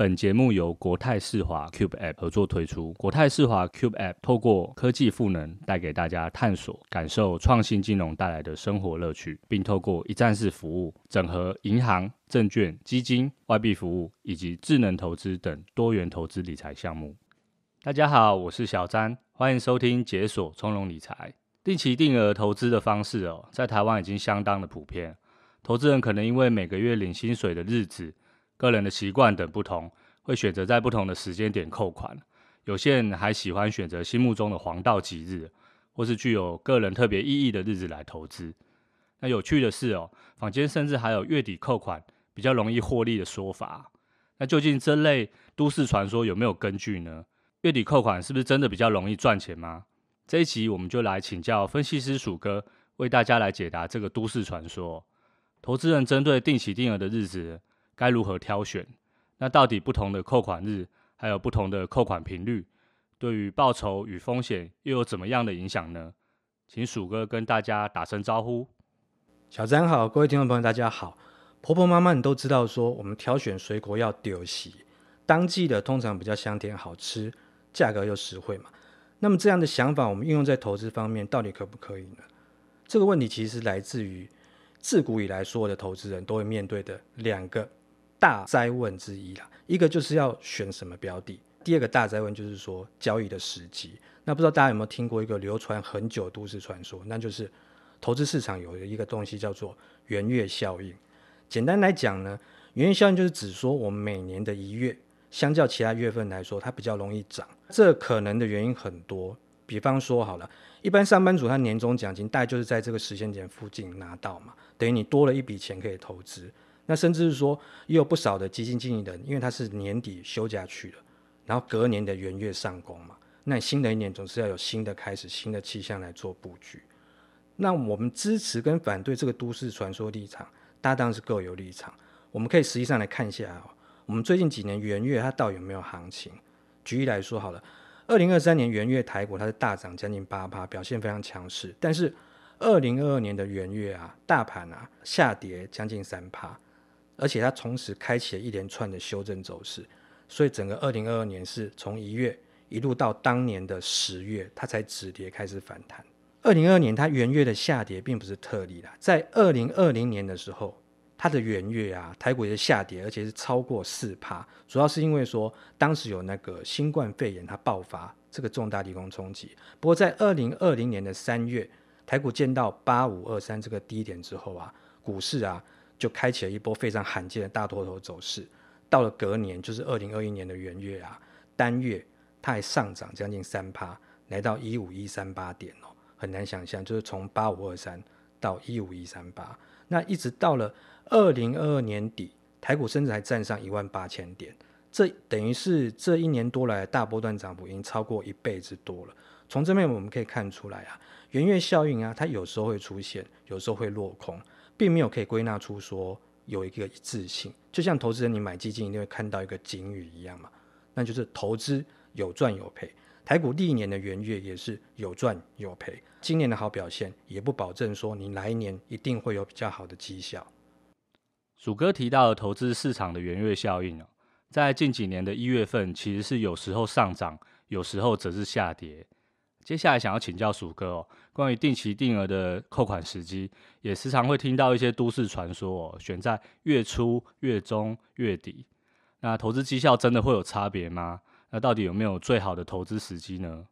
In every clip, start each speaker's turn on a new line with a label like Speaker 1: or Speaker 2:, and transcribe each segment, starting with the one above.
Speaker 1: 本节目由国泰世华 Cube App 合作推出。国泰世华 Cube App 透过科技赋能，带给大家探索、感受创新金融带来的生活乐趣，并透过一站式服务，整合银行、证券、基金、外币服务以及智能投资等多元投资理财项目。大家好，我是小詹，欢迎收听解锁从容理财。定期定额投资的方式哦，在台湾已经相当的普遍。投资人可能因为每个月领薪水的日子。个人的习惯等不同，会选择在不同的时间点扣款。有些人还喜欢选择心目中的黄道吉日，或是具有个人特别意义的日子来投资。那有趣的是哦，坊间甚至还有月底扣款比较容易获利的说法。那究竟这类都市传说有没有根据呢？月底扣款是不是真的比较容易赚钱吗？这一集我们就来请教分析师鼠哥，为大家来解答这个都市传说。投资人针对定期定额的日子。该如何挑选？那到底不同的扣款日，还有不同的扣款频率，对于报酬与风险又有怎么样的影响呢？请鼠哥跟大家打声招呼。
Speaker 2: 小詹好，各位听众朋友大家好。婆婆妈妈你都知道说，我们挑选水果要丢席，当季的通常比较香甜好吃，价格又实惠嘛。那么这样的想法，我们运用在投资方面，到底可不可以呢？这个问题其实来自于自古以来所有的投资人都会面对的两个。大哉问之一啦，一个就是要选什么标的，第二个大哉问就是说交易的时机。那不知道大家有没有听过一个流传很久的都市传说，那就是投资市场有一个东西叫做元月效应。简单来讲呢，元月效应就是指说我们每年的一月，相较其他月份来说，它比较容易涨。这可能的原因很多，比方说好了，一般上班族他年终奖金大概就是在这个时间点附近拿到嘛，等于你多了一笔钱可以投资。那甚至是说，也有不少的基金经理人，因为他是年底休假去了，然后隔年的元月上工嘛。那新的一年总是要有新的开始、新的气象来做布局。那我们支持跟反对这个都市传说立场，大家当然是各有立场。我们可以实际上来看一下哦，我们最近几年元月它到底有没有行情？举例来说好了，二零二三年元月台股它是大涨将近八趴，表现非常强势。但是二零二二年的元月啊，大盘啊下跌将近三趴。而且它同时开启了一连串的修正走势，所以整个二零二二年是从一月一路到当年的十月，它才止跌开始反弹。二零二二年它元月的下跌并不是特例啦，在二零二零年的时候，它的元月啊，台股也是下跌，而且是超过四趴，主要是因为说当时有那个新冠肺炎它爆发这个重大利空冲击。不过在二零二零年的三月，台股见到八五二三这个低点之后啊，股市啊。就开启了一波非常罕见的大多头走势，到了隔年，就是二零二一年的元月啊，单月它还上涨将近三趴，来到一五一三八点哦，很难想象，就是从八五二三到一五一三八，那一直到了二零二二年底，台股甚至还站上一万八千点，这等于是这一年多来大波段涨幅已经超过一倍之多了。从这面我们可以看出来啊，元月效应啊，它有时候会出现，有时候会落空。并没有可以归纳出说有一个一致性，就像投资人你买基金一定会看到一个警语一样嘛，那就是投资有赚有赔。台股历年的元月也是有赚有赔，今年的好表现也不保证说你来年一定会有比较好的绩效。
Speaker 1: 鼠哥提到的投资市场的元月效应哦，在近几年的一月份其实是有时候上涨，有时候则是下跌。接下来想要请教鼠哥哦，关于定期定额的扣款时机，也时常会听到一些都市传说哦，选在月初、月中、月底，那投资绩效真的会有差别吗？那到底有没有最好的投资时机呢？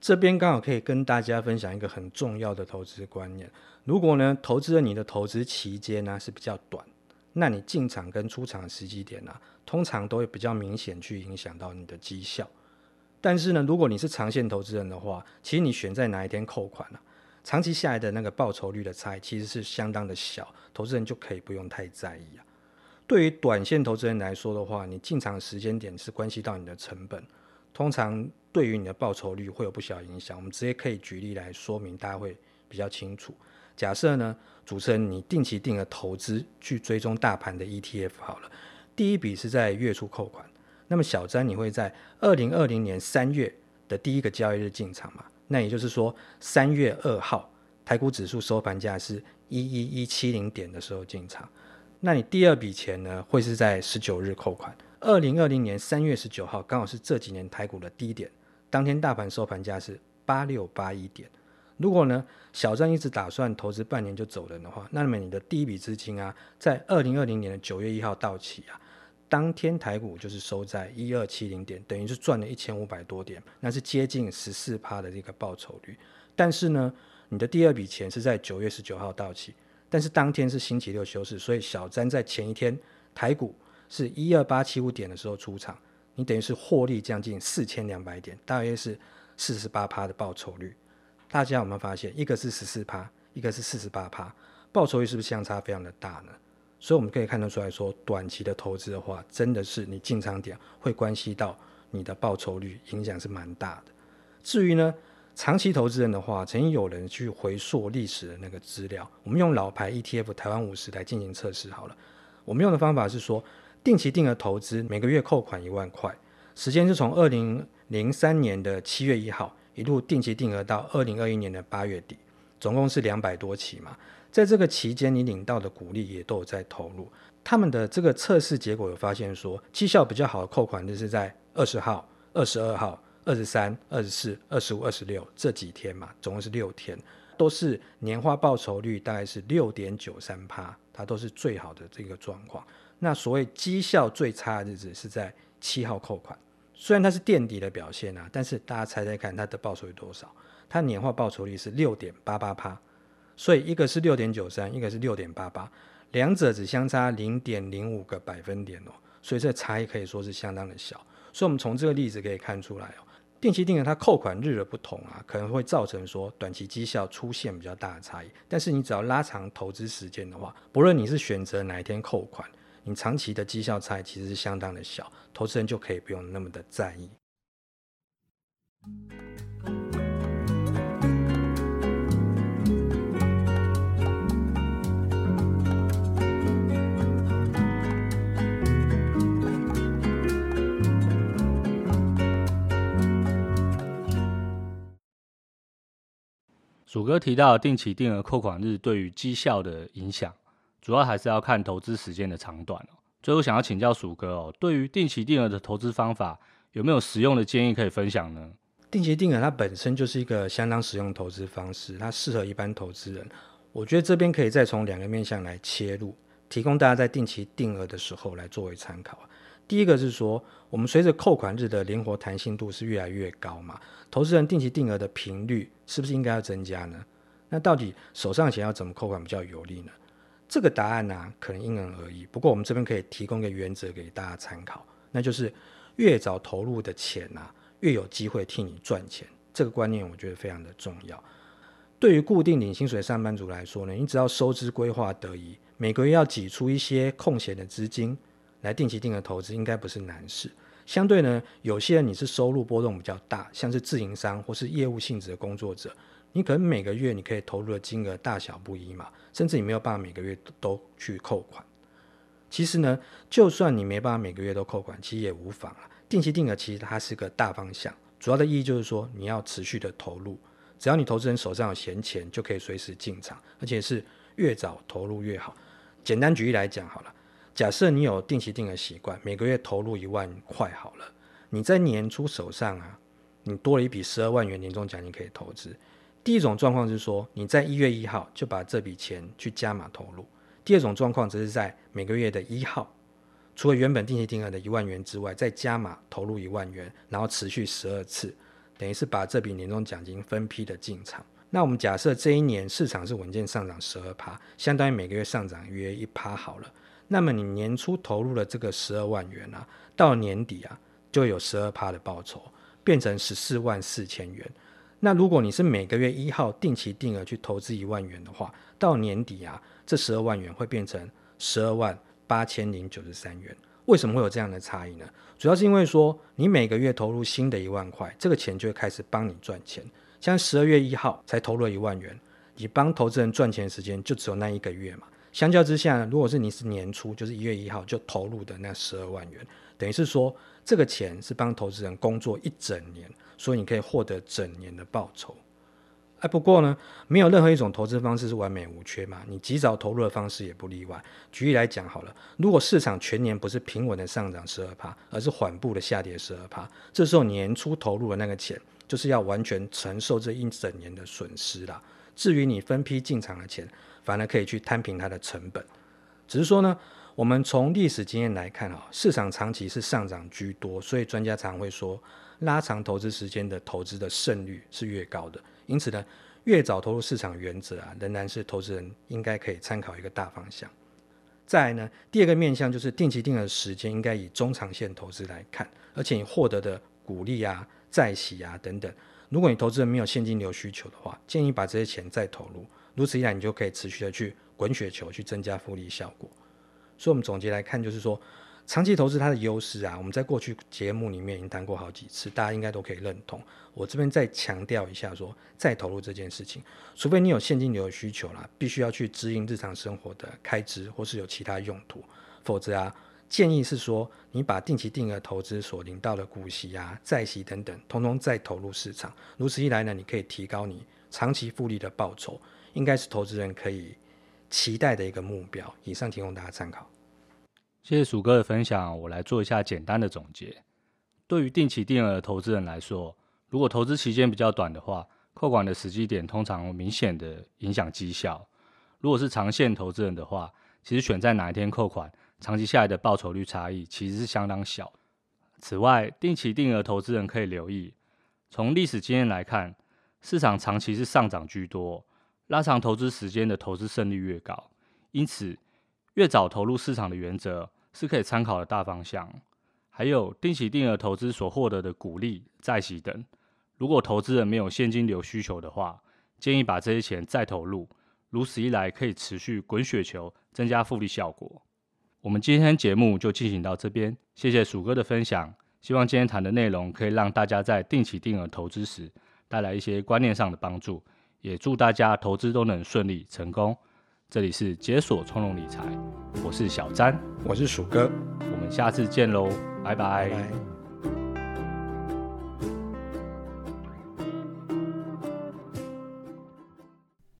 Speaker 2: 这边刚好可以跟大家分享一个很重要的投资观念，如果呢，投资的你的投资期间呢是比较短，那你进场跟出场的时机点呢、通常都会比较明显去影响到你的绩效。但是呢，如果你是长线投资人的话，其实你选在哪一天扣款呢、长期下来的那个报酬率的差异其实是相当的小，投资人就可以不用太在意啊。对于短线投资人来说的话，你进场的时间点是关系到你的成本，通常对于你的报酬率会有不小影响。我们直接可以举例来说明，大家会比较清楚。假设呢，主持人你定期定额投资去追踪大盘的 ETF 好了，第一笔是在月初扣款，那么小詹你会在二零二零年三月的第一个交易日进场嘛？那也就是说三月二号台股指数收盘价是一一一七零点的时候进场。那你第二笔钱呢，会是在十九日扣款。二零二零年三月十九号，刚好是这几年台股的低点，当天大盘收盘价是八六八一点。如果呢，小詹一直打算投资半年就走人的话，那么你的第一笔资金啊，在二零二零年的九月一号到期啊，当天台股就是收在一二七零点，等于是赚了一千五百多点，那是接近十四趴的这个报酬率。但是呢，你的第二笔钱是在九月十九号到期。但是当天是星期六休市，所以小詹在前一天台股是一二八七五点的时候出场，你等于是获利将近四千两百点，大约是四十八趴的报酬率。大家有没有发现，一个是十四趴，一个是四十八趴，报酬率是不是相差非常的大呢？所以我们可以看得出来说，短期的投资的话，真的是你进场点会关系到你的报酬率，影响是蛮大的。至于呢？长期投资人的话，曾经有人去回溯历史的那个资料。我们用老牌 ETF 台湾五十来进行测试好了。我们用的方法是说，定期定额投资，每个月扣款一万块，时间是从二零零三年的七月一号一路定期定额到二零二一年的八月底，总共是两百多期嘛。在这个期间，你领到的股利也都有在投入。他们的这个测试结果有发现说，绩效比较好的扣款日是在二十号、二十二号。二十三、二十四、二十五、二十六这几天嘛，总共是六天，都是年化报酬率大概是六点九三趴，它都是最好的这个状况。那所谓绩效最差的日子是在七号扣款，虽然它是垫底的表现啊，但是大家猜猜看它的报酬率多少？它年化报酬率是六点八八趴，所以一个是六点九三，一个是六点八八，两者只相差零点零五个百分点哦，所以这差异可以说是相当的小。所以我们从这个例子可以看出来哦。定期定额它扣款日的不同啊，可能会造成说短期绩效出现比较大的差异。但是你只要拉长投资时间的话，不论你是选择哪一天扣款，你长期的绩效差异其实是相当的小，投资人就可以不用那么的在意。
Speaker 1: 鼠哥提到定期定额扣款日对于绩效的影响，主要还是要看投资时间的长短哦。最后想要请教鼠哥哦，对于定期定额的投资方法，有没有实用的建议可以分享呢？
Speaker 2: 定期定额它本身就是一个相当实用的投资方式，它适合一般投资人。我觉得这边可以再从两个面向来切入，提供大家在定期定额的时候来作为参考。第一个是说，我们随着扣款日的灵活弹性度是越来越高嘛，投资人定期定额的频率是不是应该要增加呢？那到底手上钱要怎么扣款比较有利呢？这个答案呢、可能因人而异。不过我们这边可以提供一个原则给大家参考，那就是越早投入的钱啊，越有机会替你赚钱。这个观念我觉得非常的重要。对于固定领薪水上班族来说呢，你只要收支规划得宜，每个月要挤出一些空闲的资金。来定期定额投资应该不是难事。相对呢，有些人你是收入波动比较大，像是自营商或是业务性质的工作者，你可能每个月你可以投入的金额大小不一嘛，甚至你没有办法每个月都去扣款。其实呢，就算你没办法每个月都扣款，其实也无妨啊。定期定额其实它是个大方向，主要的意义就是说你要持续的投入，只要你投资人手上有闲钱，就可以随时进场，而且是越早投入越好。简单举例来讲好了。假设你有定期定额习惯，每个月投入一万块好了，你在年初手上啊，你多了一笔十二万元年终奖金可以投资。第一种状况是说，你在一月一号就把这笔钱去加码投入；第二种状况则是在每个月的一号，除了原本定期定额的一万元之外，再加码投入一万元，然后持续十二次，等于是把这笔年终奖金分批的进场。那我们假设这一年市场是稳健上涨十二趴，相当于每个月上涨约一趴好了。那么你年初投入了这个十二万元啊，到年底啊就有十二趴的报酬，变成十四万四千元。那如果你是每个月一号定期定额去投资一万元的话，到年底啊，这十二万元会变成十二万八千零九十三元。为什么会有这样的差异呢？主要是因为说你每个月投入新的一万块，这个钱就会开始帮你赚钱。像十二月一号才投入了一万元，你帮投资人赚钱的时间就只有那一个月嘛。相较之下呢，如果是你是年初，就是一月一号就投入的那十二万元，等于是说这个钱是帮投资人工作一整年。所以你可以获得整年的报酬，哎，不过呢，没有任何一种投资方式是完美无缺嘛。你及早投入的方式也不例外。举例来讲好了，如果市场全年不是平稳的上涨十二趴，而是缓步的下跌十二趴，这时候年初投入的那个钱，就是要完全承受这一整年的损失啦。至于你分批进场的钱，反而可以去摊平它的成本。只是说呢，我们从历史经验来看啊，市场长期是上涨居多，所以专家常会说。拉长投资时间的投资的胜率是越高的，因此呢，越早投入市场原则啊，仍然是投资人应该可以参考一个大方向。再来呢，第二个面向就是定期定额时间应该以中长线投资来看，而且你获得的股利啊、债息啊等等，如果你投资人没有现金流需求的话，建议把这些钱再投入，如此一来你就可以持续的去滚雪球，去增加复利效果。所以，我们总结来看，就是说。长期投资它的优势啊，我们在过去节目里面已经谈过好几次，大家应该都可以认同。我这边再强调一下说，再投入这件事情，除非你有现金流的需求啦，必须要去支应日常生活的开支，或是有其他用途，否则啊，建议是说你把定期定额投资所领到的股息啊、债息等等，通通再投入市场。如此一来呢，你可以提高你长期复利的报酬，应该是投资人可以期待的一个目标。以上提供大家参考。
Speaker 1: 谢谢鼠哥的分享，我来做一下简单的总结。对于定期定额投资人来说，如果投资期间比较短的话，扣款的时机点通常明显的影响绩效。如果是长线投资人的话，其实选在哪一天扣款，长期下来的报酬率差异其实是相当小。此外，定期定额投资人可以留意，从历史经验来看，市场长期是上涨居多，拉长投资时间的投资胜率越高，因此。越早投入市场的原则是可以参考的大方向，还有定期定额投资所获得的股利、债息等。如果投资人没有现金流需求的话，建议把这些钱再投入，如此一来可以持续滚雪球，增加复利效果。我们今天节目就进行到这边，谢谢鼠哥的分享。希望今天谈的内容可以让大家在定期定额投资时带来一些观念上的帮助，也祝大家投资都能顺利成功。这里是解锁从容理财，我是小詹，
Speaker 2: 我是鼠哥，
Speaker 1: 我们下次见喽，拜拜。拜拜。